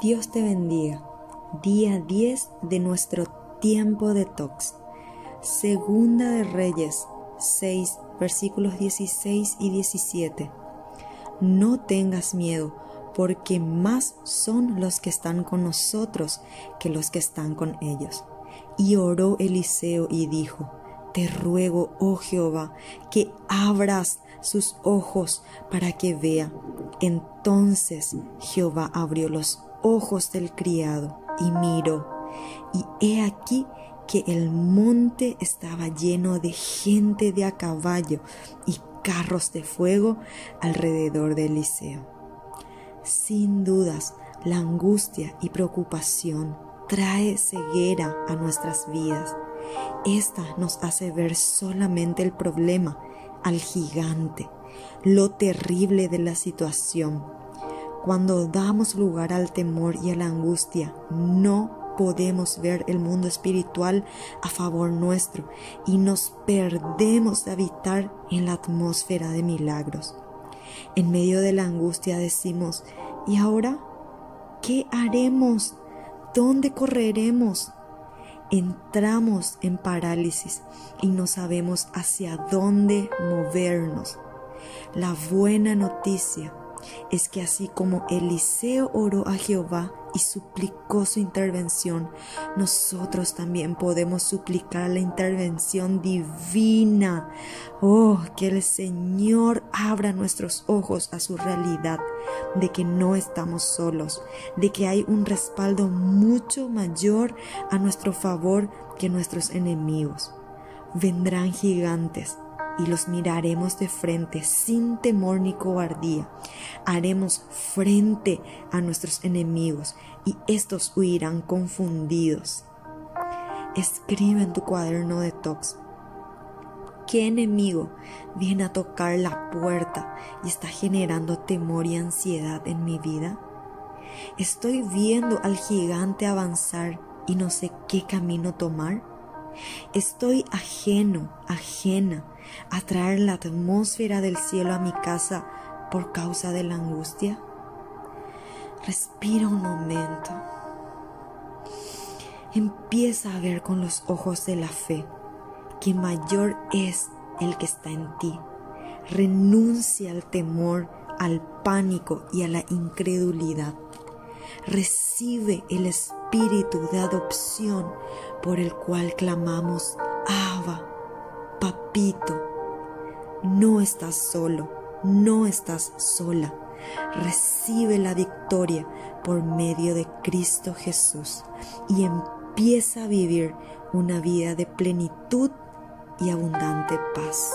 Dios te bendiga. Día 10 de nuestro tiempo de tox. Segunda de Reyes 6, versículos 16 y 17. No tengas miedo, porque más son los que están con nosotros que los que están con ellos. Y oró Eliseo y dijo, Te ruego, oh Jehová, que abras sus ojos para que vea. Entonces Jehová abrió los ojos del criado y miró, y he aquí que el monte estaba lleno de gente de a caballo y carros de fuego alrededor de Eliseo. Sin dudas, la angustia y preocupación trae ceguera a nuestras vidas. Esta nos hace ver solamente el problema, al gigante, lo terrible de la situación cuando damos lugar al temor y a la angustia, no podemos ver el mundo espiritual a favor nuestro y nos perdemos de habitar en la atmósfera de milagros. En medio de la angustia decimos, ¿y ahora qué haremos? ¿Dónde correremos? Entramos en parálisis y no sabemos hacia dónde movernos. La buena noticia es que así como Eliseo oró a Jehová y suplicó su intervención, nosotros también podemos suplicar la intervención divina. Oh, que el Señor abra nuestros ojos a su realidad, de que no estamos solos, de que hay un respaldo mucho mayor a nuestro favor que nuestros enemigos. Vendrán gigantes y los miraremos de frente sin temor ni cobardía. Haremos frente a nuestros enemigos y estos huirán confundidos. Escribe en tu cuaderno de tox. ¿Qué enemigo viene a tocar la puerta y está generando temor y ansiedad en mi vida? Estoy viendo al gigante avanzar y no sé qué camino tomar. Estoy ajeno, ajena a traer la atmósfera del cielo a mi casa por causa de la angustia? Respira un momento. Empieza a ver con los ojos de la fe que mayor es el que está en ti. Renuncia al temor, al pánico y a la incredulidad. Recibe el espíritu de adopción por el cual clamamos, Abba, papito. No estás solo, no estás sola. Recibe la victoria por medio de Cristo Jesús y empieza a vivir una vida de plenitud y abundante paz.